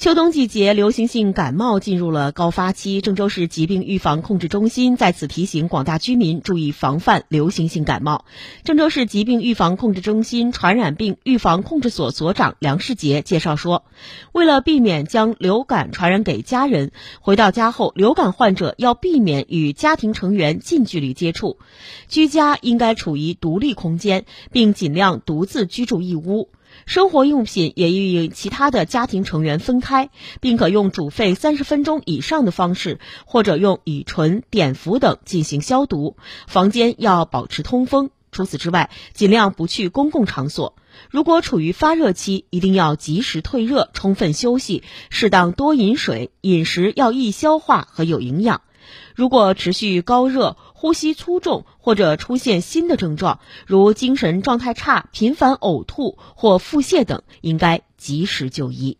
秋冬季节，流行性感冒进入了高发期。郑州市疾病预防控制中心在此提醒广大居民注意防范流行性感冒。郑州市疾病预防控制中心传染病预防控制所所长梁世杰介绍说，为了避免将流感传染给家人，回到家后，流感患者要避免与家庭成员近距离接触，居家应该处于独立空间，并尽量独自居住一屋。生活用品也与其他的家庭成员分开，并可用煮沸三十分钟以上的方式，或者用乙醇、碘伏等进行消毒。房间要保持通风。除此之外，尽量不去公共场所。如果处于发热期，一定要及时退热，充分休息，适当多饮水，饮食要易消化和有营养。如果持续高热、呼吸粗重或者出现新的症状，如精神状态差、频繁呕吐或腹泻等，应该及时就医。